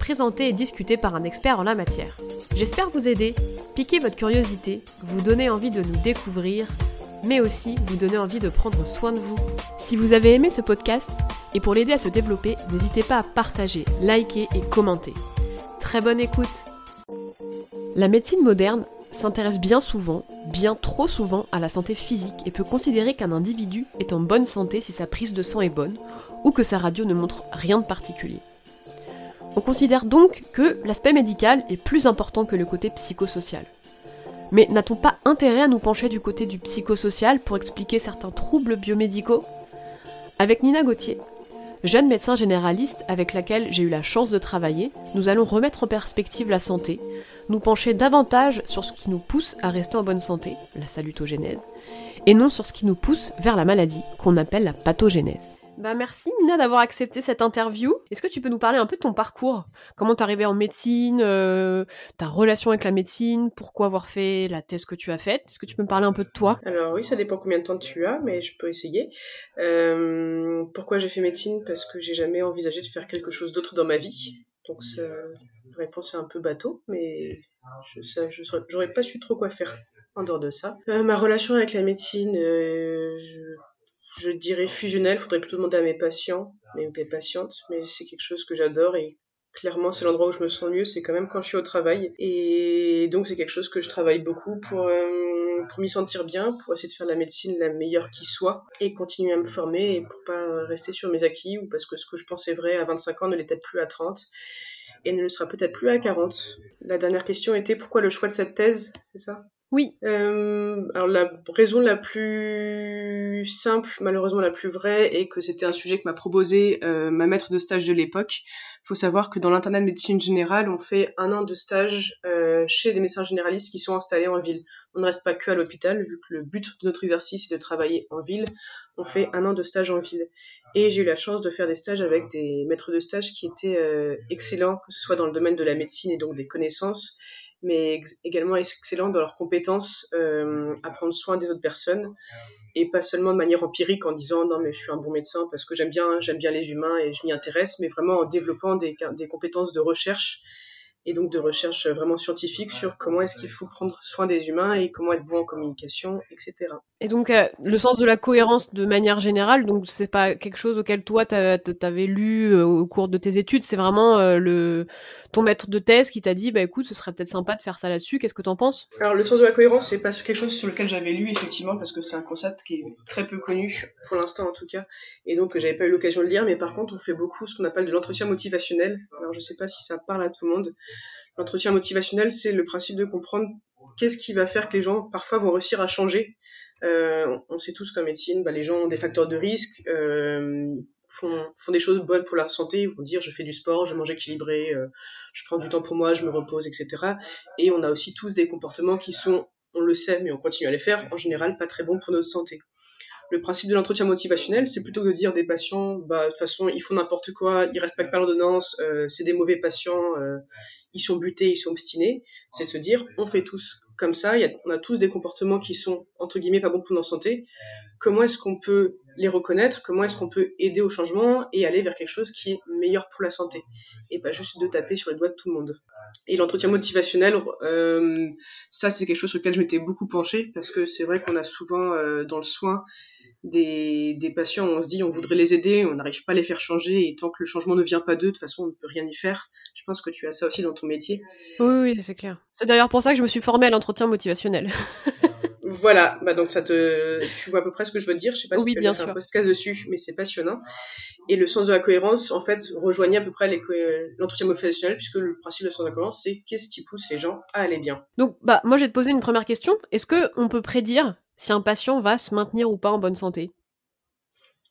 présenté et discuté par un expert en la matière. J'espère vous aider, piquer votre curiosité, vous donner envie de nous découvrir, mais aussi vous donner envie de prendre soin de vous. Si vous avez aimé ce podcast, et pour l'aider à se développer, n'hésitez pas à partager, liker et commenter. Très bonne écoute La médecine moderne s'intéresse bien souvent, bien trop souvent, à la santé physique et peut considérer qu'un individu est en bonne santé si sa prise de sang est bonne ou que sa radio ne montre rien de particulier. On considère donc que l'aspect médical est plus important que le côté psychosocial. Mais n'a-t-on pas intérêt à nous pencher du côté du psychosocial pour expliquer certains troubles biomédicaux? Avec Nina Gauthier, jeune médecin généraliste avec laquelle j'ai eu la chance de travailler, nous allons remettre en perspective la santé, nous pencher davantage sur ce qui nous pousse à rester en bonne santé, la salutogénèse, et non sur ce qui nous pousse vers la maladie, qu'on appelle la pathogénèse. Bah merci Nina d'avoir accepté cette interview. Est-ce que tu peux nous parler un peu de ton parcours? Comment t'es arrivée en médecine, euh, ta relation avec la médecine, pourquoi avoir fait la thèse que tu as faite? Est-ce que tu peux me parler un peu de toi? Alors oui, ça dépend combien de temps tu as, mais je peux essayer. Euh, pourquoi j'ai fait médecine? Parce que j'ai jamais envisagé de faire quelque chose d'autre dans ma vie. Donc ça, la réponse est un peu bateau, mais je je j'aurais pas su trop quoi faire en dehors de ça. Euh, ma relation avec la médecine, je je dirais fusionnel. Faudrait plutôt demander à mes patients, mes, patientes, mais c'est quelque chose que j'adore et clairement c'est l'endroit où je me sens mieux, c'est quand même quand je suis au travail. Et donc c'est quelque chose que je travaille beaucoup pour, euh, m'y sentir bien, pour essayer de faire la médecine la meilleure qui soit et continuer à me former et pour pas rester sur mes acquis ou parce que ce que je pensais vrai à 25 ans ne l'est peut-être plus à 30 et ne le sera peut-être plus à 40. La dernière question était pourquoi le choix de cette thèse, c'est ça? Oui. Euh, alors la raison la plus simple, malheureusement la plus vraie, est que c'était un sujet que m'a proposé euh, ma maître de stage de l'époque. Il faut savoir que dans l'internat de médecine générale, on fait un an de stage euh, chez des médecins généralistes qui sont installés en ville. On ne reste pas que à l'hôpital, vu que le but de notre exercice est de travailler en ville. On fait un an de stage en ville. Et j'ai eu la chance de faire des stages avec des maîtres de stage qui étaient excellents, que ce soit dans le domaine de la médecine et donc des connaissances, mais également excellents dans leurs compétences euh, à prendre soin des autres personnes et pas seulement de manière empirique en disant non mais je suis un bon médecin parce que j'aime bien j'aime bien les humains et je m'y intéresse mais vraiment en développant des, des compétences de recherche et donc de recherche vraiment scientifique sur comment est-ce qu'il faut prendre soin des humains et comment être bon en communication, etc. Et donc euh, le sens de la cohérence de manière générale, donc c'est pas quelque chose auquel toi t'avais lu euh, au cours de tes études, c'est vraiment euh, le ton maître de thèse qui t'a dit bah écoute ce serait peut-être sympa de faire ça là-dessus. Qu'est-ce que t'en penses? Alors le sens de la cohérence c'est pas quelque chose sur lequel j'avais lu effectivement parce que c'est un concept qui est très peu connu pour l'instant en tout cas et donc j'avais pas eu l'occasion de le lire mais par contre on fait beaucoup ce qu'on appelle de l'entretien motivationnel. Alors je sais pas si ça parle à tout le monde. L'entretien motivationnel, c'est le principe de comprendre qu'est-ce qui va faire que les gens parfois vont réussir à changer. Euh, on sait tous qu'en médecine, bah, les gens ont des facteurs de risque, euh, font, des choses bonnes pour leur santé, vont dire je fais du sport, je mange équilibré, euh, je prends du temps pour moi, je me repose, etc. Et on a aussi tous des comportements qui sont, on le sait, mais on continue à les faire, en général pas très bons pour notre santé. Le principe de l'entretien motivationnel, c'est plutôt de dire des patients, bah, de toute façon, ils font n'importe quoi, ils respectent pas l'ordonnance, euh, c'est des mauvais patients, euh, ils sont butés, ils sont obstinés. C'est se dire, on fait tous comme ça, y a, on a tous des comportements qui sont, entre guillemets, pas bons pour notre santé. Comment est-ce qu'on peut les reconnaître? Comment est-ce qu'on peut aider au changement et aller vers quelque chose qui est meilleur pour la santé? Et pas juste de taper sur les doigts de tout le monde. Et l'entretien motivationnel, euh, ça c'est quelque chose sur lequel je m'étais beaucoup penchée parce que c'est vrai qu'on a souvent euh, dans le soin des, des patients, on se dit on voudrait les aider, on n'arrive pas à les faire changer, et tant que le changement ne vient pas d'eux, de toute façon on ne peut rien y faire. Je pense que tu as ça aussi dans ton métier. Oui, oui, c'est clair. C'est d'ailleurs pour ça que je me suis formée à l'entretien motivationnel. voilà, bah donc ça te, tu vois à peu près ce que je veux dire. Je sais pas si tu as fait un podcast dessus, mais c'est passionnant. Et le sens de la cohérence, en fait, rejoignait à peu près l'entretien motivationnel, puisque le principe de sens de la cohérence, c'est qu'est-ce qui pousse les gens à aller bien. Donc, bah, moi, je vais te poser une première question. Est-ce que on peut prédire si un patient va se maintenir ou pas en bonne santé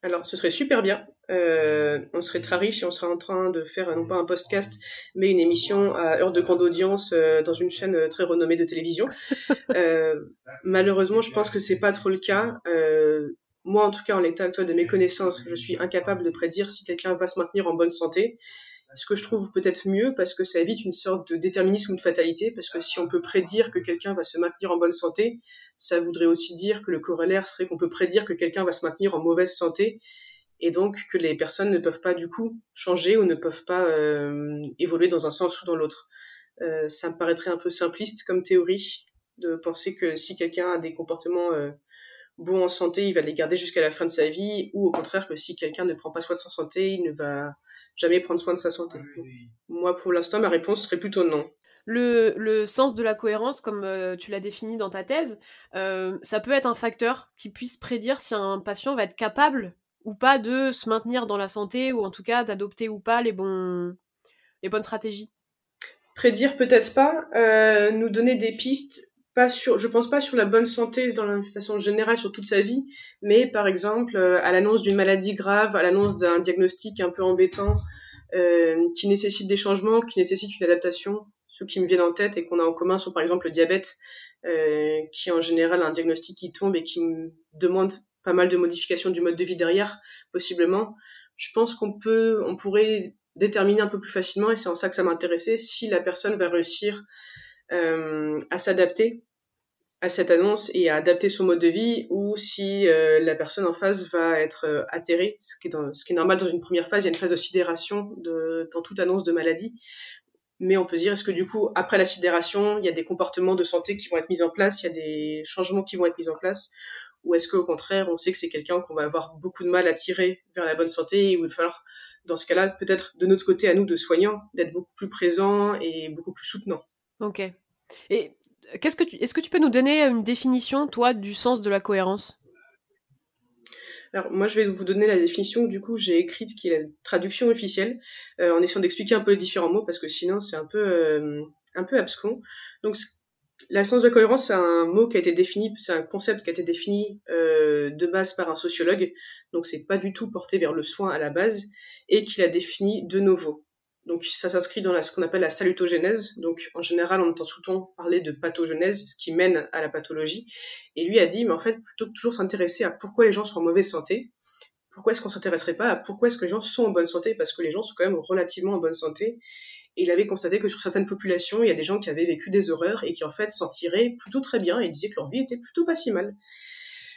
alors, ce serait super bien. Euh, on serait très riche et on serait en train de faire non pas un podcast, mais une émission à heure de grande audience euh, dans une chaîne très renommée de télévision. Euh, malheureusement, je pense que c'est pas trop le cas. moi, en tout cas, en l'état actuel de mes connaissances, je suis incapable de prédire si quelqu'un va se maintenir en bonne santé ce que je trouve peut-être mieux parce que ça évite une sorte de déterminisme ou de fatalité, parce que si on peut prédire que quelqu'un va se maintenir en bonne santé, ça voudrait aussi dire que le corollaire serait qu'on peut prédire que quelqu'un va se maintenir en mauvaise santé, et donc que les personnes ne peuvent pas du coup changer ou ne peuvent pas euh, évoluer dans un sens ou dans l'autre. Euh, ça me paraîtrait un peu simpliste comme théorie de penser que si quelqu'un a des comportements euh, bons en santé, il va les garder jusqu'à la fin de sa vie, ou au contraire que si quelqu'un ne prend pas soin de sa santé, il ne va jamais prendre soin de sa santé. Ah Moi, pour l'instant, ma réponse serait plutôt non. Le, le sens de la cohérence, comme euh, tu l'as défini dans ta thèse, euh, ça peut être un facteur qui puisse prédire si un patient va être capable ou pas de se maintenir dans la santé, ou en tout cas d'adopter ou pas les, bons, les bonnes stratégies. Prédire peut-être pas, euh, nous donner des pistes pas sur, je pense pas sur la bonne santé dans façon générale sur toute sa vie, mais par exemple euh, à l'annonce d'une maladie grave, à l'annonce d'un diagnostic un peu embêtant, euh, qui nécessite des changements, qui nécessite une adaptation. Ceux qui me viennent en tête et qu'on a en commun sont par exemple le diabète, euh, qui en général un diagnostic qui tombe et qui demande pas mal de modifications du mode de vie derrière, possiblement. Je pense qu'on peut, on pourrait déterminer un peu plus facilement, et c'est en ça que ça m'intéressait, si la personne va réussir à s'adapter à cette annonce et à adapter son mode de vie ou si euh, la personne en face va être euh, atterrée, ce qui, est normal dans une première phase, il y a une phase de sidération dans toute annonce de maladie. Mais on peut dire, est-ce que du coup, après la sidération, il y a des comportements de santé qui vont être mis en place, il y a des changements qui vont être mis en place, ou est-ce qu'au contraire, on sait que c'est quelqu'un qu'on va avoir beaucoup de mal à tirer vers la bonne santé, et où il va falloir, dans ce cas-là, peut-être de notre côté à nous de soignants, d'être beaucoup plus présents et beaucoup plus soutenants? Ok. Et est-ce que tu peux nous donner une définition, toi, du sens de la cohérence? Alors moi je vais vous donner la définition du coup j'ai écrite qui est la traduction officielle euh, en essayant d'expliquer un peu les différents mots parce que sinon c'est un peu euh, un peu abscon. Donc la sens de la cohérence c'est un mot qui a été défini, c'est un concept qui a été défini euh, de base par un sociologue, donc c'est pas du tout porté vers le soin à la base et qu'il a défini de nouveau. Donc ça s'inscrit dans ce qu'on appelle la salutogénèse. Donc en général, on entend souvent parler de pathogénèse, ce qui mène à la pathologie. Et lui a dit, mais en fait, plutôt que toujours s'intéresser à pourquoi les gens sont en mauvaise santé, pourquoi est-ce qu'on s'intéresserait pas à pourquoi est-ce que les gens sont en bonne santé? Parce que les gens sont quand même relativement en bonne santé. Et il avait constaté que sur certaines populations, il y a des gens qui avaient vécu des horreurs et qui en fait s'en tiraient plutôt très bien et disaient que leur vie était plutôt pas si mal.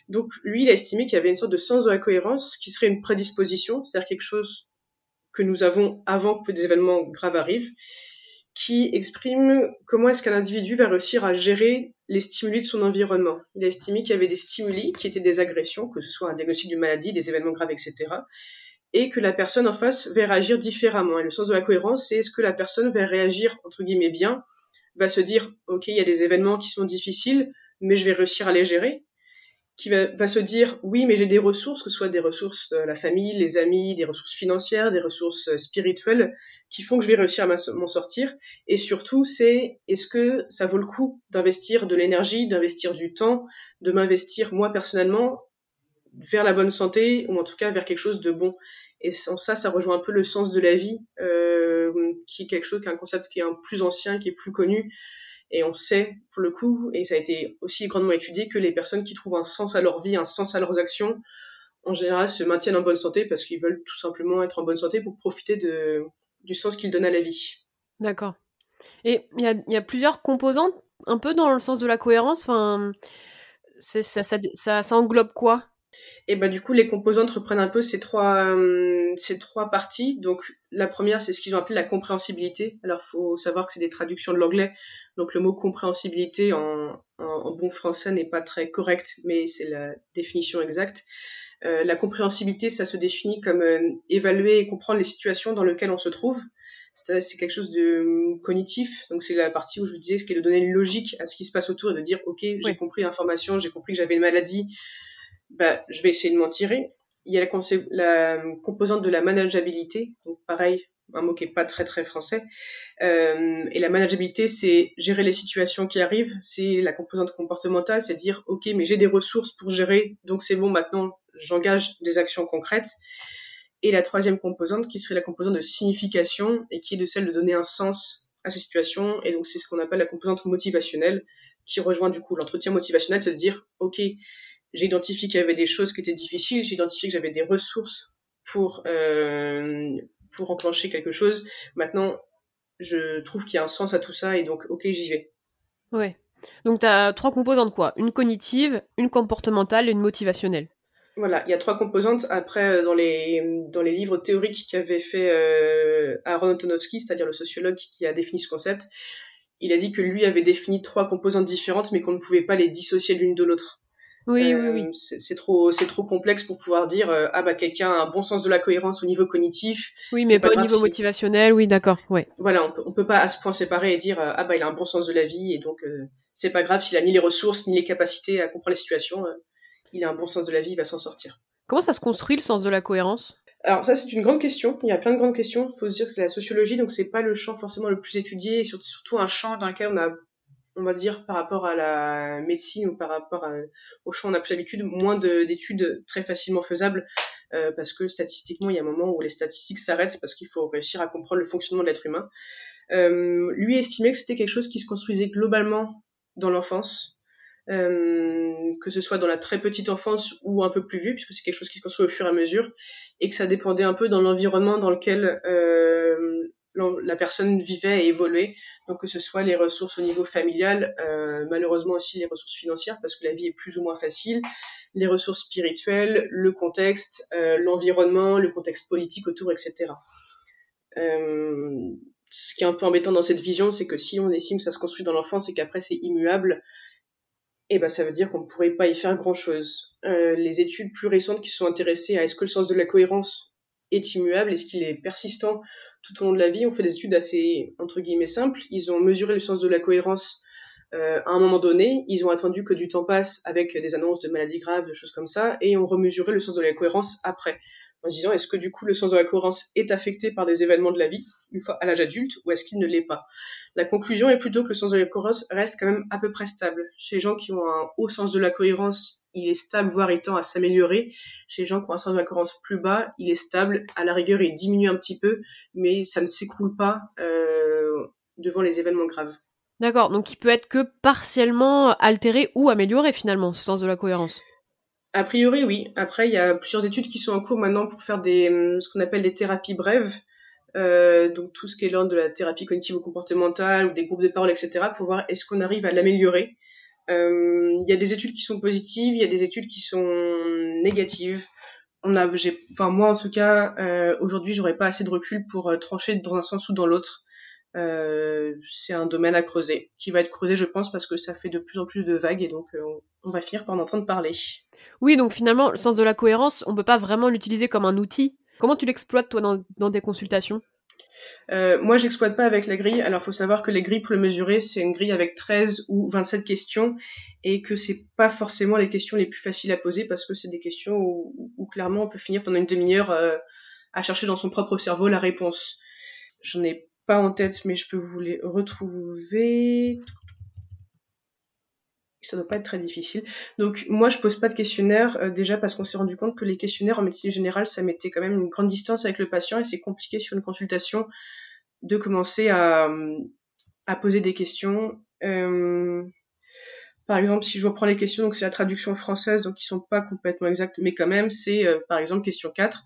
Donc lui, il a estimé qu'il y avait une sorte de sens de la cohérence qui serait une prédisposition, c'est-à-dire quelque chose que nous avons avant que des événements graves arrivent, qui exprime comment est-ce qu'un individu va réussir à gérer les stimuli de son environnement. Il a estimé qu'il y avait des stimuli qui étaient des agressions, que ce soit un diagnostic d'une maladie, des événements graves, etc., et que la personne en face va réagir différemment. Et le sens de la cohérence, c'est est-ce que la personne va réagir, entre guillemets, bien, va se dire, OK, il y a des événements qui sont difficiles, mais je vais réussir à les gérer, qui va, se dire oui mais j'ai des ressources que ce soit des ressources de la famille les amis des ressources financières des ressources euh, spirituelles qui font que je vais réussir à m'en sortir. Et surtout c'est est-ce que ça vaut le coup d'investir de l'énergie d'investir du temps de m'investir moi personnellement vers la bonne santé ou en tout cas vers quelque chose de bon? Et sans ça ça rejoint un peu le sens de la vie euh, qui est quelque chose qui est un concept qui est un plus ancien qui est plus connu et on sait, pour le coup, et ça a été aussi grandement étudié, que les personnes qui trouvent un sens à leur vie, un sens à leurs actions, en général se maintiennent en bonne santé parce qu'ils veulent tout simplement être en bonne santé pour profiter du sens qu'ils donnent à la vie. D'accord. Et il y a, plusieurs composantes, un peu dans le sens de la cohérence. Ça englobe quoi? Et bah du coup les composantes reprennent un peu ces trois euh, ces trois parties. Donc la première c'est ce qu'ils ont appelé la compréhensibilité. Alors faut savoir que c'est des traductions de l'anglais. Donc le mot compréhensibilité en, en, bon français n'est pas très correct, mais c'est la définition exacte. Euh, la compréhensibilité, ça se définit comme euh, évaluer et comprendre les situations dans lesquelles on se trouve. C'est quelque chose de cognitif. Donc c'est la partie où je vous disais ce qui est de donner une logique à ce qui se passe autour et de dire ok j'ai compris l'information, j'ai compris que j'avais une maladie, bah, je vais essayer de m'en tirer. Il y a la, composante de la manageabilité, donc pareil, un mot qui est pas très très français. Euh, et la manageabilité, c'est gérer les situations qui arrivent. C'est la composante comportementale, c'est dire ok, mais j'ai des ressources pour gérer, donc c'est bon. Maintenant, j'engage des actions concrètes. Et la troisième composante qui serait la composante de signification et qui est de celle de donner un sens à ces situations. Et donc c'est ce qu'on appelle la composante motivationnelle qui rejoint du coup l'entretien motivationnel, c'est de dire, OK, j'ai identifié qu'il y avait des choses qui étaient difficiles, j'ai identifié que j'avais des ressources pour, euh, pour enclencher quelque chose. Maintenant, je trouve qu'il y a un sens à tout ça et donc, ok, j'y vais. Ouais. Donc, tu as trois composantes, quoi Une cognitive, une comportementale et une motivationnelle. Voilà, il y a trois composantes. Après, euh, dans les, dans les livres théoriques qu'avait fait euh, Aaron Antonovsky, c'est-à-dire le sociologue qui a défini ce concept, il a dit que lui avait défini trois composantes différentes, mais qu'on ne pouvait pas les dissocier l'une de l'autre. Oui, oui, oui. Euh, c'est trop, c'est trop complexe pour pouvoir dire euh, ah bah quelqu'un a un bon sens de la cohérence au niveau cognitif. Oui, mais pas, au niveau motivationnel. Oui, d'accord. Ouais. Voilà, on peut, on peut pas à ce point séparer et dire euh, ah bah il a un bon sens de la vie et donc c'est pas grave s'il a ni les ressources ni les capacités à comprendre les situations. il a un bon sens de la vie, il va s'en sortir. Comment ça se construit le sens de la cohérence? Alors ça c'est une grande question. Il y a plein de grandes questions. Il faut se dire que c'est la sociologie, donc c'est pas le champ forcément le plus étudié, et surtout un champ dans lequel on a on va dire, par rapport à la médecine ou par rapport au champ on a plus d'habitude, moins d'études très facilement faisables, euh, parce que statistiquement, il y a un moment où les statistiques s'arrêtent, parce qu'il faut réussir à comprendre le fonctionnement de l'être humain. Euh, lui estimait que c'était quelque chose qui se construisait globalement dans l'enfance, euh, que ce soit dans la très petite enfance ou un peu plus vieux, puisque c'est quelque chose qui se construit au fur et à mesure, et que ça dépendait un peu dans l'environnement dans lequel la personne vivait et évoluait. Donc que ce soit les ressources au niveau familial, euh, malheureusement aussi les ressources financières parce que la vie est plus ou moins facile, les ressources spirituelles, le contexte, euh, l'environnement, le contexte politique autour, etc. Euh, ce qui est un peu embêtant dans cette vision, c'est que si on estime que ça se construit dans l'enfance et qu'après c'est immuable, eh ben ça veut dire qu'on ne pourrait pas y faire grand chose. les études plus récentes qui sont intéressées à est-ce que le sens de la cohérence est immuable, est-ce qu'il est persistant tout au long de la vie? On fait des études assez, entre guillemets, simples. Ils ont mesuré le sens de la cohérence euh, à un moment donné. Ils ont attendu que du temps passe avec des annonces de maladies graves, de choses comme ça, et ont remesuré le sens de la cohérence après en se disant est-ce que du coup le sens de la cohérence est affecté par des événements de la vie une fois à l'âge adulte ou est-ce qu'il ne l'est pas? La conclusion est plutôt que le sens de la cohérence reste quand même à peu près stable. Chez les gens qui ont un haut sens de la cohérence, il est stable voire il tend à s'améliorer. Chez les gens qui ont un sens de la cohérence plus bas, il est stable, à la rigueur il diminue un petit peu, mais ça ne s'écroule pas euh, devant les événements graves. D'accord, donc il peut être que partiellement altéré ou amélioré finalement, ce sens de la cohérence? A priori, oui. Après, il y a plusieurs études qui sont en cours maintenant pour faire des hum, ce qu'on appelle des thérapies brèves. Euh, donc tout ce qui est l'ordre de la thérapie cognitive ou comportementale ou des groupes de parole, etc. pour voir est-ce qu'on arrive à l'améliorer. Euh, il y a des études qui sont positives, il y a des études qui sont négatives. On a, enfin moi en tout cas, euh, aujourd'hui j'aurais pas assez de recul pour euh, trancher dans un sens ou dans l'autre. Euh, c'est un domaine à creuser, qui va être creusé, je pense, parce que ça fait de plus en plus de vagues et donc euh, on va finir par en entendre parler. Oui, donc finalement, le sens de la cohérence, on peut pas vraiment l'utiliser comme un outil. Comment tu l'exploites toi dans, dans tes consultations? Euh, moi, j'exploite pas avec la grille. Alors, faut savoir que les grilles pour le mesurer, c'est une grille avec 13 ou 27 questions et que c'est pas forcément les questions les plus faciles à poser parce que c'est des questions où, où, clairement on peut finir pendant une demi-heure euh, à chercher dans son propre cerveau la réponse. J'en ai pas en tête, mais je peux vous les retrouver. Ça doit pas être très difficile. Donc moi, je pose pas de questionnaire euh, déjà parce qu'on s'est rendu compte que les questionnaires en médecine générale, ça mettait quand même une grande distance avec le patient et c'est compliqué sur une consultation de commencer à, à poser des questions. Euh, par exemple, si je reprends les questions, donc c'est la traduction française, donc qui sont pas complètement exactes, mais quand même, c'est euh, par exemple question 4.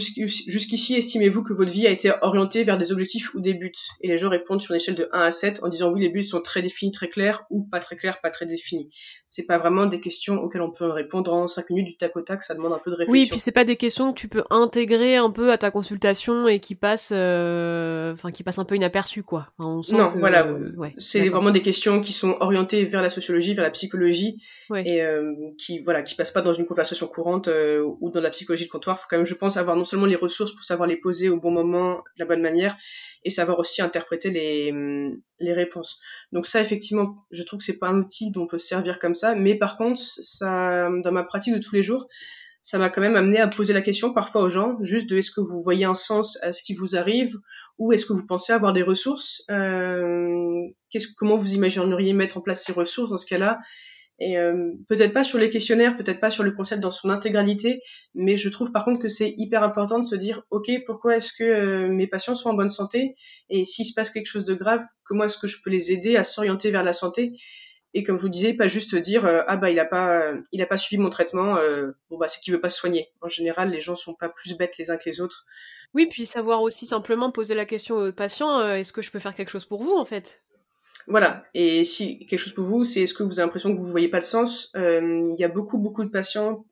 Jusqu'ici, estimez-vous que votre vie a été orientée vers des objectifs ou des buts? Et les gens répondent sur une échelle de 1 à 7 en disant oui, les buts sont très définis, très clairs, ou pas très clairs, pas très définis. C'est pas vraiment des questions auxquelles on peut répondre en 5 minutes du tac au tac, ça demande un peu de réflexion. Oui, puis c'est pas des questions que tu peux intégrer un peu à ta consultation et qui passent, euh, enfin, qui passent un peu inaperçues, quoi. non, voilà. c'est vraiment des questions qui sont orientées vers la sociologie, vers la psychologie, et euh, qui, voilà, qui passent pas dans une conversation courante euh, ou dans la psychologie de comptoir. Faut quand même, je pense, avoir non seulement les ressources pour savoir les poser au bon moment, de la bonne manière, et savoir aussi interpréter les, les réponses. Donc ça, effectivement, je trouve que c'est pas un outil dont on peut se servir comme ça, mais par contre, ça, dans ma pratique de tous les jours, ça m'a quand même amené à poser la question parfois aux gens, juste de est-ce que vous voyez un sens à ce qui vous arrive, ou est-ce que vous pensez avoir des ressources, euh, comment vous imagineriez mettre en place ces ressources dans ce cas-là, Et euh, peut-être pas sur les questionnaires, peut-être pas sur le concept dans son intégralité, mais je trouve par contre que c'est hyper important de se dire, ok, pourquoi est-ce que euh, mes patients sont en bonne santé Et s'il se passe quelque chose de grave, comment est-ce que je peux les aider à s'orienter vers la santé? Et comme je vous disais, pas juste dire, euh, ah bah il a pas, il a pas suivi mon traitement, bon bah c'est qu'il veut pas se soigner. En général, les gens sont pas plus bêtes les uns que les autres. Oui, puis savoir aussi simplement poser la question au patient, est-ce que je peux faire quelque chose pour vous en fait? Voilà. Et si quelque chose pour vous, c'est est-ce que vous avez l'impression que vous ne voyez pas de sens? Euh, Il y a beaucoup, beaucoup de patients,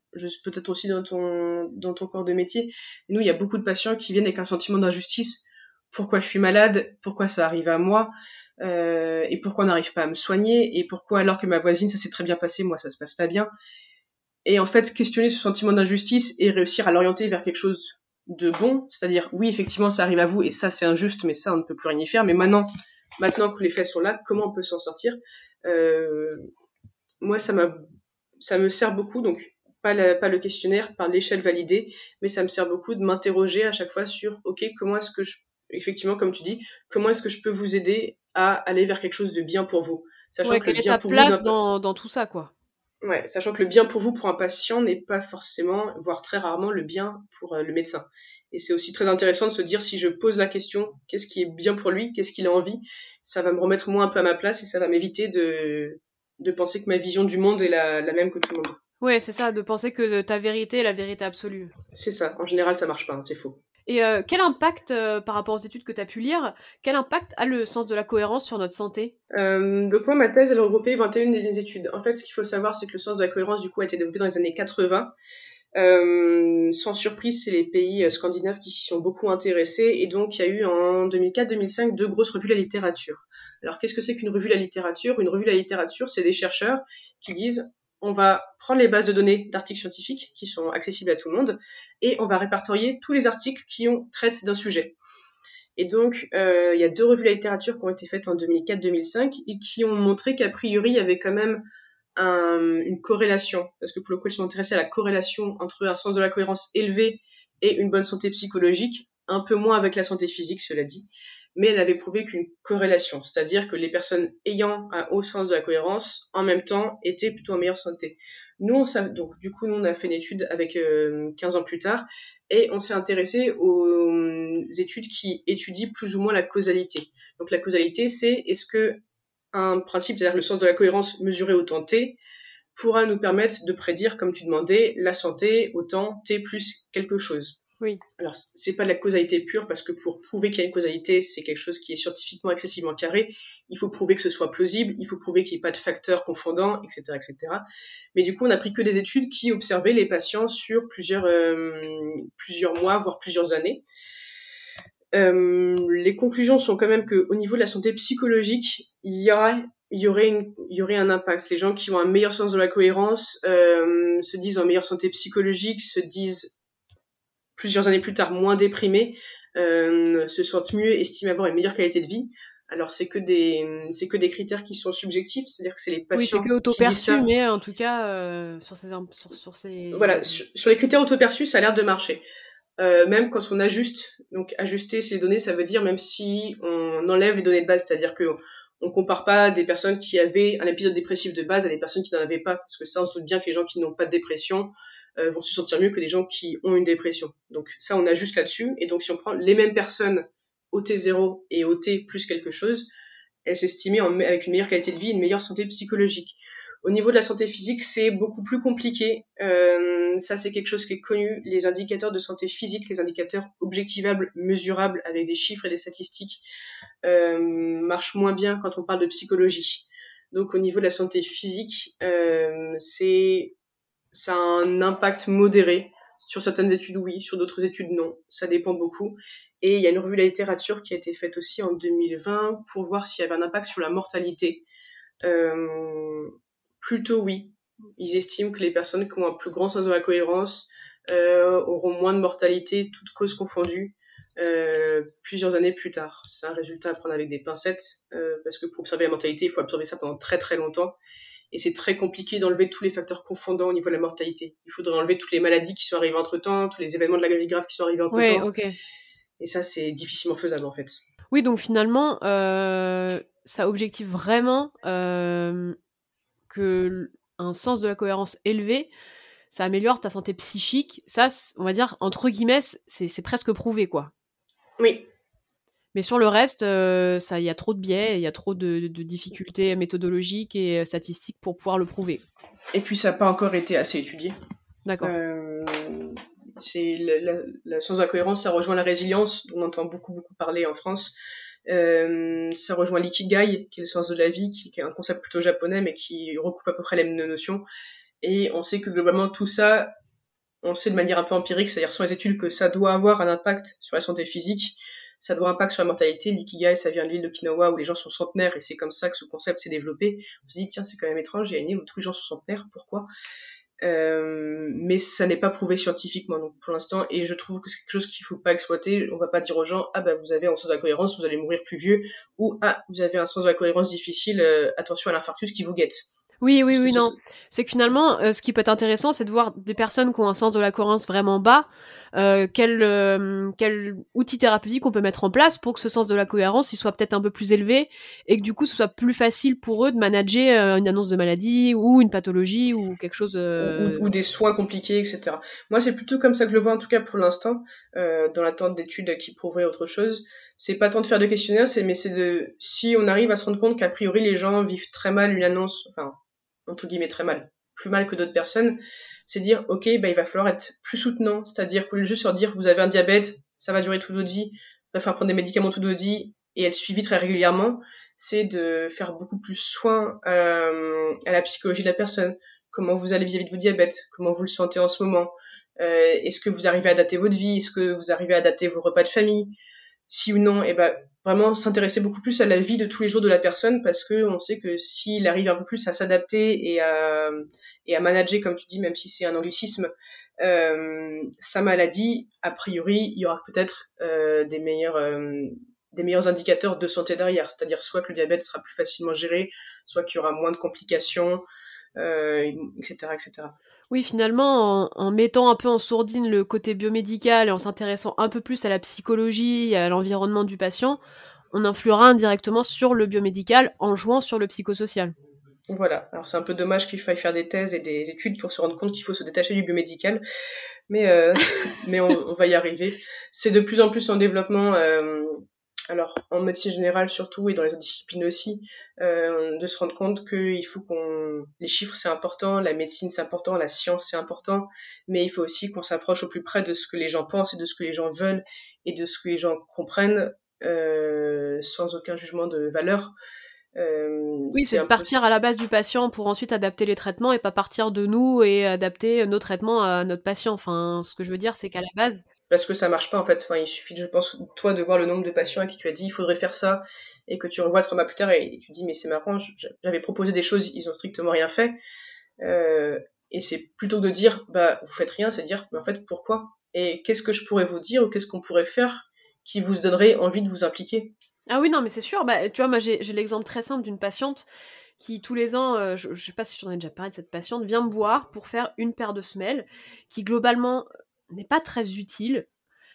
peut-être aussi dans ton, corps de métier. Nous, il y a beaucoup de patients qui viennent avec un sentiment d'injustice. Pourquoi je suis malade? Pourquoi ça arrive à moi? Euh, Et pourquoi on n'arrive pas à me soigner? Et pourquoi alors que ma voisine, ça s'est très bien passé, moi, ça se passe pas bien? Et en fait, questionner ce sentiment d'injustice et réussir à l'orienter vers quelque chose de bon, c'est-à-dire oui, effectivement, ça arrive à vous et ça, c'est injuste, mais ça, on ne peut plus rien y faire. Mais maintenant, maintenant que les faits sont là, comment on peut s'en sortir? Euh, Moi, ça m'a, ça me sert beaucoup, donc pas, pas le questionnaire, par l'échelle validée, mais ça me sert beaucoup de m'interroger à chaque fois sur, ok, comment est-ce que je, effectivement, comme tu dis, comment est-ce que je peux vous aider à aller vers quelque chose de bien pour vous, sachant que le bien pour place vous dans, dans tout ça, quoi? Ouais, sachant que le bien pour vous pour un patient n'est pas forcément, voire très rarement, le bien pour euh, le médecin. Et c'est aussi très intéressant de se dire si je pose la question, qu'est-ce qui est bien pour lui, qu'est-ce qu'il a envie, ça va me remettre moins un peu à ma place et ça va m'éviter de, de penser que ma vision du monde est la, la même que tout le monde. Ouais, c'est ça, de penser que ta vérité est la vérité absolue. C'est ça, en général ça marche pas, hein, c'est faux. Et euh, quel impact, euh, par rapport aux études que tu as pu lire, quel impact a le sens de la cohérence sur notre santé? Euh, Donc moi, ma thèse, elle regroupait 21 des études. En fait, ce qu'il faut savoir, c'est que le sens de la cohérence, du coup, a été développé dans les années 80 euh, sans surprise, c'est les pays euh, scandinaves qui s'y sont beaucoup intéressés. Et donc, il y a eu en 2004-2005 deux grosses revues de la littérature. Alors, qu'est-ce que c'est qu'une revue de la littérature? Une revue de la littérature, c'est des chercheurs qui disent on va prendre les bases de données d'articles scientifiques qui sont accessibles à tout le monde et on va répertorier tous les articles qui ont traitent d'un sujet. Et donc, euh, il y a deux revues de la littérature qui ont été faites en 2004-2005 et qui ont montré qu'a priori, il y avait quand même une corrélation, parce que pour le coup, ils sont intéressés à la corrélation entre un sens de la cohérence élevé et une bonne santé psychologique, un peu moins avec la santé physique, cela dit, mais elle avait prouvé qu'une corrélation, c'est-à-dire que les personnes ayant un haut sens de la cohérence, en même temps, étaient plutôt en meilleure santé. Nous, on donc du coup, nous, on a fait une étude avec 15 euh, ans plus tard, et on s'est intéressé aux euh, études qui étudient plus ou moins la causalité. Donc la causalité, c'est est-ce que un principe, c'est-à-dire le sens de la cohérence mesuré au temps t, pourra nous permettre de prédire, comme tu demandais, la santé au temps t plus quelque chose. Oui. Alors, c'est pas de la causalité pure, parce que pour prouver qu'il y a une causalité, c'est quelque chose qui est scientifiquement excessivement carré. Il faut prouver que ce soit plausible, il faut prouver qu'il n'y ait pas de facteurs confondants, etc., etc. Mais du coup, on n'a pris que des études qui observaient les patients sur plusieurs, euh, plusieurs mois, voire plusieurs années. Euh, les conclusions sont quand même qu'au niveau de la santé psychologique, il y, il y, aurait une, il y aurait un impact. Les gens qui ont un meilleur sens de la cohérence euh, se disent en meilleure santé psychologique, se disent plusieurs années plus tard moins déprimés, euh, se sentent mieux, estiment avoir une meilleure qualité de vie. Alors c'est que des c'est que des critères qui sont subjectifs, c'est-à-dire que c'est les patients oui, c'est que auto-perçu, mais en tout cas euh, sur ces sur, sur ces voilà sur, sur les critères auto-perçus, ça a l'air de marcher. Euh, même quand on ajuste, donc ajuster ces données, ça veut dire même si on enlève les données de base, c'est-à-dire que on compare pas des personnes qui avaient un épisode dépressif de base à des personnes qui n'en avaient pas, parce que ça, on se doute bien que les gens qui n'ont pas de dépression euh, vont se sentir mieux que des gens qui ont une dépression. Donc ça, on ajuste là-dessus, et donc si on prend les mêmes personnes au T0 et au T plus quelque chose, elles s'estimaient avec une meilleure qualité de vie, une meilleure santé psychologique. Au niveau de la santé physique, c'est beaucoup plus compliqué. Euh, ça, c'est quelque chose qui est connu. Les indicateurs de santé physique, les indicateurs objectivables, mesurables, avec des chiffres et des statistiques, euh, marchent moins bien quand on parle de psychologie. Donc, au niveau de la santé physique, euh, c'est ça a un impact modéré. Sur certaines études, oui. Sur d'autres études, non. Ça dépend beaucoup. Et il y a une revue de la littérature qui a été faite aussi en 2020 pour voir s'il y avait un impact sur la mortalité. Euh, Plutôt oui. Ils estiment que les personnes qui ont un plus grand sens de la cohérence euh, auront moins de mortalité, toutes causes confondues, euh, plusieurs années plus tard. C'est un résultat à prendre avec des pincettes, euh, parce que pour observer la mortalité, il faut observer ça pendant très très longtemps. Et c'est très compliqué d'enlever tous les facteurs confondants au niveau de la mortalité. Il faudrait enlever toutes les maladies qui sont arrivées entre-temps, tous les événements de la gravité grave qui sont arrivés entre-temps. Ouais, Et ça, c'est difficilement faisable en fait. Oui, donc finalement, ça objective vraiment que un sens de la cohérence élevé, ça améliore ta santé psychique. Ça, on va dire, entre guillemets, c'est presque prouvé, quoi. Oui. Mais sur le reste, euh, ça, il y a trop de biais, il y a trop de, difficultés méthodologiques et euh, statistiques pour pouvoir le prouver. Et puis, ça n'a pas encore été assez étudié. D'accord. Euh, c'est la, sens de la cohérence, ça rejoint la résilience, dont on entend beaucoup beaucoup parler en France. Ça rejoint l'ikigai, qui est le sens de la vie, qui, qui, est un concept plutôt japonais, mais qui recoupe à peu près les mêmes notions. Et on sait que globalement tout ça, on sait de manière un peu empirique, c'est-à-dire sans les études, que ça doit avoir un impact sur la santé physique, ça doit avoir un impact sur la mortalité. L'ikigai, ça vient de l'île d'Okinawa où les gens sont centenaires et c'est comme ça que ce concept s'est développé. On se dit, tiens, c'est quand même étrange, il y a une île où tous les gens sont centenaires, pourquoi? Euh, mais ça n'est pas prouvé scientifiquement donc pour l'instant et je trouve que c'est quelque chose qu'il faut pas exploiter. On va pas dire aux gens ah bah vous avez un sens de la cohérence vous allez mourir plus vieux ou ah vous avez un sens de la cohérence difficile euh, attention à l'infarctus qui vous guette oui, oui, oui, non. C'est que finalement, euh, ce qui peut être intéressant, c'est de voir des personnes qui ont un sens de la cohérence vraiment bas, euh, quel, euh, quel outil thérapeutique on peut mettre en place pour que ce sens de la cohérence il soit peut-être un peu plus élevé et que du coup ce soit plus facile pour eux de manager une annonce de maladie ou une pathologie ou quelque chose. Ou, des soins compliqués, etc. Moi, c'est plutôt comme ça que je le vois en tout cas pour l'instant, dans l'attente d'études qui prouveraient autre chose c'est pas tant de faire de questionnaires, c'est mais c'est de si on arrive à se rendre compte qu'a priori les gens vivent très mal une annonce, enfin entre guillemets très mal, plus mal que d'autres personnes, c'est dire ok bah il va falloir être plus soutenant, c'est-à-dire que juste leur dire vous avez un diabète, ça va durer toute votre vie, il va falloir prendre des médicaments toute votre vie et être suivi très régulièrement, c'est de faire beaucoup plus soin euh, à la psychologie de la personne, comment vous allez vis-à-vis de vos diabètes, comment vous le sentez en ce moment, euh, est-ce que vous arrivez à adapter votre vie, est-ce que vous arrivez à adapter vos repas de famille, si ou non, et eh ben vraiment s'intéresser beaucoup plus à la vie de tous les jours de la personne parce que on sait que s'il arrive un peu plus à s'adapter et à, et à manager, comme tu dis, même si c'est un anglicisme, euh, sa maladie, a priori, il y aura peut-être euh, des meilleurs euh, des meilleurs indicateurs de santé derrière, c'est-à-dire soit que le diabète sera plus facilement géré, soit qu'il y aura moins de complications, etc., etc. Oui, finalement, en, mettant un peu en sourdine le côté biomédical et en s'intéressant un peu plus à la psychologie à l'environnement du patient, on influera indirectement sur le biomédical en jouant sur le psychosocial. Voilà, alors c'est un peu dommage qu'il faille faire des thèses et des études pour se rendre compte qu'il faut se détacher du biomédical, mais, euh, on, va y arriver. C'est de plus en plus en développement. Euh, alors en médecine générale surtout et dans les autres disciplines aussi, euh, de se rendre compte qu'il faut qu'on... Les chiffres c'est important, la médecine c'est important, la science c'est important, mais il faut aussi qu'on s'approche au plus près de ce que les gens pensent et de ce que les gens veulent et de ce que les gens comprennent euh, sans aucun jugement de valeur. Euh, oui, c'est partir à la base du patient pour ensuite adapter les traitements et pas partir de nous et adapter nos traitements à notre patient. Enfin, ce que je veux dire, c'est qu'à la base, parce que ça marche pas en fait. Il suffit, je pense, toi de voir le nombre de patients à qui tu as dit il faudrait faire ça et que tu revois trois mois plus tard et, tu dis mais c'est marrant, j'avais proposé des choses, ils ont strictement rien fait. Euh, et c'est plutôt que de dire bah vous faites rien, c'est dire mais en fait pourquoi? Et qu'est-ce que je pourrais vous dire ou qu'est-ce qu'on pourrait faire qui vous donnerait envie de vous impliquer? Ah oui non mais c'est sûr. Bah tu vois moi j'ai l'exemple très simple d'une patiente qui tous les ans, euh, je, je, sais pas si j'en ai déjà parlé de cette patiente, vient me voir pour faire une paire de semelles qui globalement n'est pas très utile,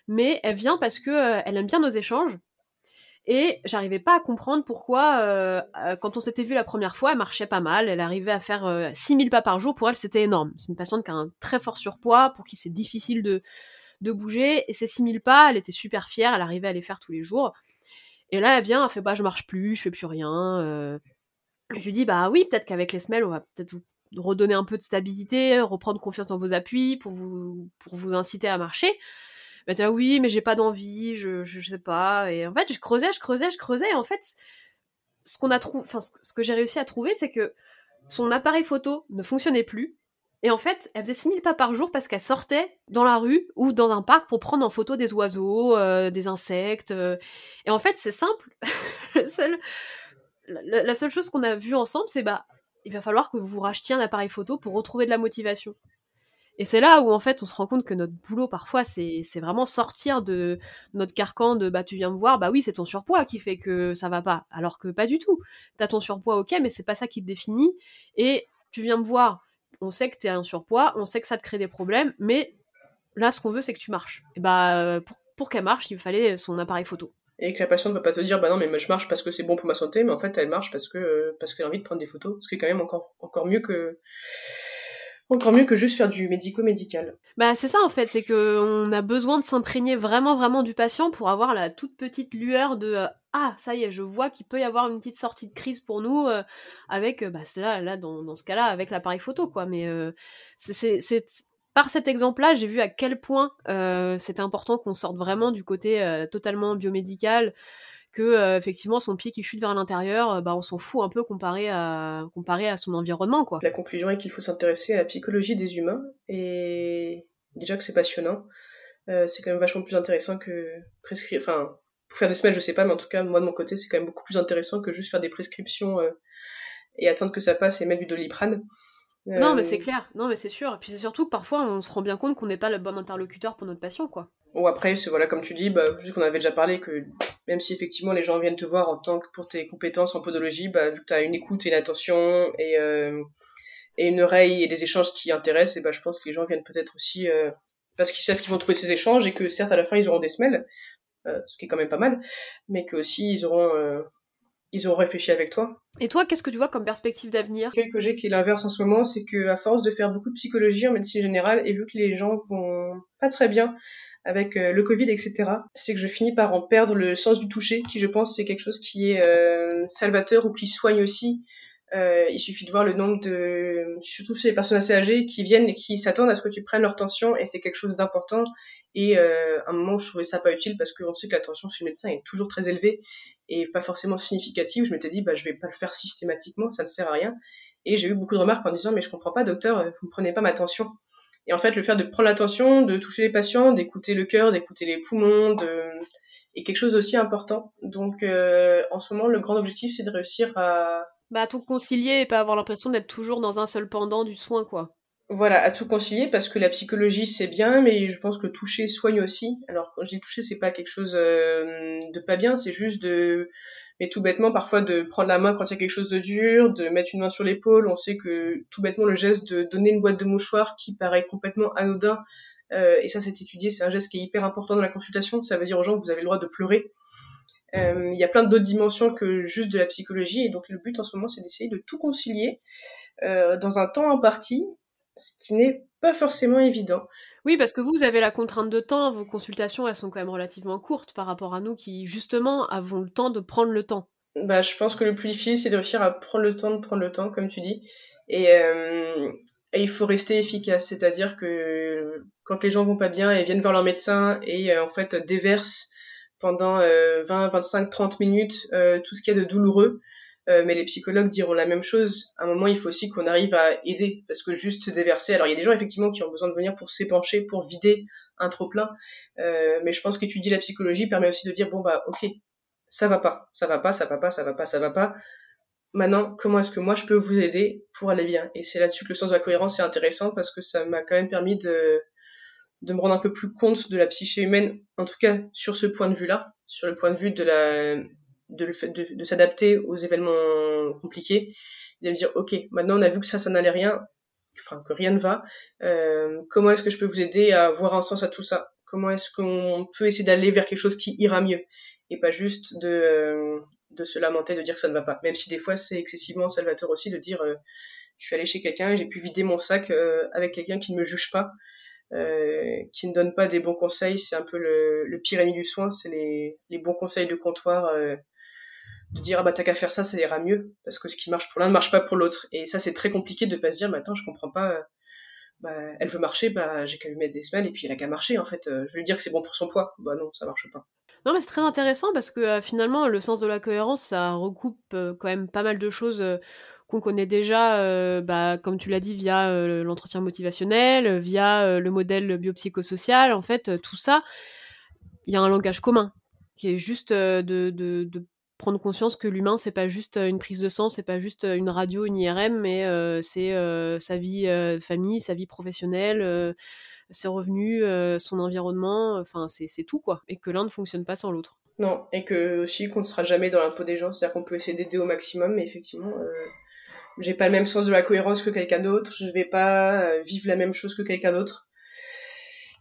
mais elle vient parce que euh, elle aime bien nos échanges. Et j'arrivais pas à comprendre pourquoi, euh, euh, quand on s'était vu la première fois, elle marchait pas mal. Elle arrivait à faire 6000 pas par jour. Pour elle, c'était énorme. C'est une patiente qui a un très fort surpoids, pour qui c'est difficile de, de bouger. Et ces 6000 pas, elle était super fière. Elle arrivait à les faire tous les jours. Et là, elle vient, elle fait bah je marche plus, je fais plus rien. Je lui dis bah oui, peut-être qu'avec les semelles, on va peut-être vous redonner un peu de stabilité, reprendre confiance dans vos appuis pour vous, pour vous inciter à marcher. Elle dit, oui, mais j'ai pas d'envie, je, je, sais pas. Et en fait, je creusais, je creusais, je creusais. Et en fait, ce a ce que j'ai réussi à trouver, c'est que son appareil photo ne fonctionnait plus. Et en fait, elle faisait 6000 pas par jour parce qu'elle sortait dans la rue ou dans un parc pour prendre en photo des oiseaux, euh, des insectes. Euh. Et en fait, c'est simple. la, seule chose qu'on a vue ensemble, c'est bah, il va falloir que vous vous rachetiez un appareil photo pour retrouver de la motivation. Et c'est là où en fait on se rend compte que notre boulot parfois c'est vraiment sortir de notre carcan de bah tu viens me voir, bah oui c'est ton surpoids qui fait que ça va pas, alors que pas du tout. T'as ton surpoids ok mais c'est pas ça qui te définit et tu viens me voir, on sait que t'es un surpoids, on sait que ça te crée des problèmes, mais là ce qu'on veut c'est que tu marches. Et bah pour, pour qu'elle marche il fallait son appareil photo. Et que la patiente ne va pas te dire bah non mais je marche parce que c'est bon pour ma santé mais en fait elle marche parce que parce qu'elle a envie de prendre des photos ce qui est quand même encore encore mieux que encore mieux que juste faire du médico-médical. Bah c'est ça en fait, c'est que on a besoin de s'imprégner vraiment vraiment du patient pour avoir la toute petite lueur de euh, ah ça y est, je vois qu'il peut y avoir une petite sortie de crise pour nous euh, avec euh, bah c'est là là dans, dans ce cas-là avec l'appareil photo quoi, mais c'est par cet exemple-là, j'ai vu à quel point c'était important qu'on sorte vraiment du côté totalement biomédical, que euh, effectivement son pied qui chute vers l'intérieur, euh, bah, on s'en fout un peu comparé à, son environnement. Quoi. La conclusion est qu'il faut s'intéresser à la psychologie des humains, et déjà que c'est passionnant, euh, c'est quand même vachement plus intéressant que prescrire. Enfin, pour faire des semaines, je sais pas, mais en tout cas, moi de mon côté, c'est quand même beaucoup plus intéressant que juste faire des prescriptions et attendre que ça passe et mettre du doliprane. Non, mais c'est clair, non, mais c'est sûr. Et puis c'est surtout que parfois on se rend bien compte qu'on n'est pas le bon interlocuteur pour notre patient, quoi. Ou après, c'est voilà, comme tu dis, bah, vu qu'on avait déjà parlé que même si effectivement les gens viennent te voir en tant que pour tes compétences en podologie, bah, vu que tu as une écoute et une attention et, euh, et une oreille et des échanges qui intéressent, et bah, je pense que les gens viennent peut-être aussi euh, parce qu'ils savent qu'ils vont trouver ces échanges et que certes à la fin ils auront des semelles, euh, ce qui est quand même pas mal, mais que aussi ils auront ils auront réfléchi avec toi. Et toi, qu'est-ce que tu vois comme perspective d'avenir? Quelque que j'ai qui est l'inverse en ce moment, c'est que à force de faire beaucoup de psychologie en médecine générale et vu que les gens vont pas très bien avec euh, le Covid, etc., c'est que je finis par en perdre le sens du toucher, qui je pense c'est quelque chose qui est euh, salvateur ou qui soigne aussi. Euh, il suffit de voir le nombre de, surtout chez les personnes assez âgées, qui viennent et qui s'attendent à ce que tu prennes leur tension, et c'est quelque chose d'important. Et euh, à un moment, je trouvais ça pas utile parce qu'on sait que la tension chez le médecin est toujours très élevée et pas forcément significative. Je m'étais dit, bah, je vais pas le faire systématiquement, ça ne sert à rien. Et j'ai eu beaucoup de remarques en disant, mais je comprends pas, docteur, vous ne prenez pas ma tension. Et en fait, le fait de prendre l'attention, de toucher les patients, d'écouter le cœur, d'écouter les poumons, de... est quelque chose aussi important. Donc, euh, en ce moment, le grand objectif, c'est de réussir à... Bah, à tout concilier et pas avoir l'impression d'être toujours dans un seul pendant du soin, quoi. Voilà, à tout concilier, parce que la psychologie, c'est bien, mais je pense que toucher soigne aussi. Alors, quand je dis toucher, c'est pas quelque chose euh, de pas bien, c'est juste de mais tout bêtement parfois de prendre la main quand il y a quelque chose de dur, de mettre une main sur l'épaule. On sait que tout bêtement le geste de donner une boîte de mouchoirs qui paraît complètement anodin, euh, et ça c'est étudié, c'est un geste qui est hyper important dans la consultation. Ça veut dire aux gens vous avez le droit de pleurer. Euh, il y a plein d'autres dimensions que juste de la psychologie, et donc le but en ce moment c'est d'essayer de tout concilier euh, dans un temps imparti, ce qui n'est pas forcément évident. Oui, parce que vous, avez la contrainte de temps, vos consultations, elles sont quand même relativement courtes par rapport à nous qui, justement, avons le temps de prendre le temps. Bah, je pense que le plus difficile, c'est de réussir à prendre le temps de prendre le temps, comme tu dis. Et, euh, il faut rester efficace, c'est-à-dire que quand les gens vont pas bien et viennent voir leur médecin et euh, en fait déversent pendant 20, 25, 30 minutes euh, tout ce qu'il y a de douloureux, euh, mais les psychologues diront la même chose. À un moment, il faut aussi qu'on arrive à aider, parce que juste déverser. Alors, il y a des gens effectivement qui ont besoin de venir pour s'épancher, pour vider un trop plein. Euh, mais je pense qu'étudier la psychologie permet aussi de dire bon bah ok, ça va pas, ça va pas, ça va pas, ça va pas, ça va pas. Maintenant, comment est-ce que moi je peux vous aider pour aller bien? Et c'est là-dessus que le sens de la cohérence est intéressant parce que ça m'a quand même permis de de me rendre un peu plus compte de la psyché humaine, en tout cas sur ce point de vue-là, sur le point de vue de la de, de, de s'adapter aux événements compliqués, de me dire ok, maintenant on a vu que ça, ça n'allait rien, enfin que rien ne va. Euh, comment est-ce que je peux vous aider à voir un sens à tout ça? Comment est-ce qu'on peut essayer d'aller vers quelque chose qui ira mieux? Et pas juste de euh, de se lamenter, de dire que ça ne va pas. Même si des fois c'est excessivement salvateur aussi de dire euh, je suis allé chez quelqu'un et j'ai pu vider mon sac euh, avec quelqu'un qui ne me juge pas. Euh, qui ne donne pas des bons conseils, c'est un peu le, pire ennemi du soin, c'est les, bons conseils de comptoir euh, de dire ah bah t'as qu'à faire ça, ça ira mieux parce que ce qui marche pour l'un ne marche pas pour l'autre. Et ça c'est très compliqué de pas se dire maintenant je comprends pas. Euh, bah, elle veut marcher, bah j'ai qu'à lui mettre des semelles et puis elle a qu'à marcher en fait. Je vais lui dire que c'est bon pour son poids, bah non ça marche pas. Non mais c'est très intéressant parce que finalement le sens de la cohérence ça recoupe quand même pas mal de choses qu'on connaît déjà, bah, comme tu l'as dit, via l'entretien motivationnel, via le modèle biopsychosocial. En fait, tout ça, il y a un langage commun qui est juste de, prendre conscience que l'humain c'est pas juste euh, une prise de sang, c'est pas juste euh, une radio, une IRM, mais euh, c'est sa vie de famille, sa vie professionnelle, ses revenus, son environnement, enfin c'est tout quoi, et que l'un ne fonctionne pas sans l'autre. Non, et que aussi qu'on ne sera jamais dans l'impôt des gens, c'est-à-dire qu'on peut essayer d'aider au maximum, mais effectivement, j'ai pas le même sens de la cohérence que quelqu'un d'autre, je vais pas vivre la même chose que quelqu'un d'autre.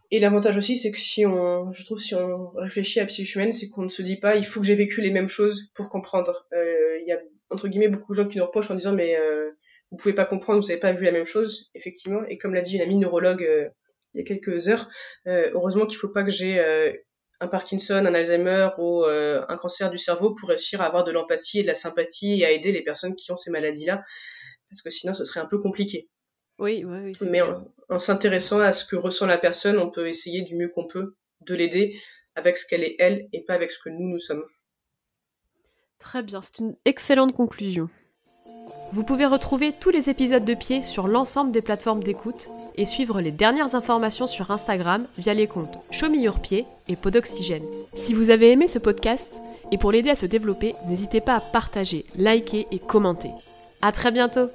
Et l'avantage aussi, c'est que si on, je trouve, si on réfléchit à la humaine, c'est qu'on ne se dit pas, il faut que j'ai vécu les mêmes choses pour comprendre. Il y a, entre guillemets, beaucoup de gens qui nous reprochent en disant, mais vous pouvez pas comprendre, vous n'avez pas vu la même chose, effectivement. Et comme l'a dit une amie neurologue il y a quelques heures, heureusement qu'il faut pas que j'ai un Parkinson, un Alzheimer ou euh, un cancer du cerveau pour réussir à avoir de l'empathie et de la sympathie et à aider les personnes qui ont ces maladies-là, parce que sinon ce serait un peu compliqué. Oui, oui, oui. Mais en, s'intéressant à ce que ressent la personne, on peut essayer du mieux qu'on peut de l'aider avec ce qu'elle est elle et pas avec ce que nous nous sommes. Très bien, c'est une excellente conclusion. Vous pouvez retrouver tous les épisodes de Pied sur l'ensemble des plateformes d'écoute et suivre les dernières informations sur Instagram via les comptes Pied et Podoxygène. Si vous avez aimé ce podcast et pour l'aider à se développer, n'hésitez pas à partager, liker et commenter. À très bientôt!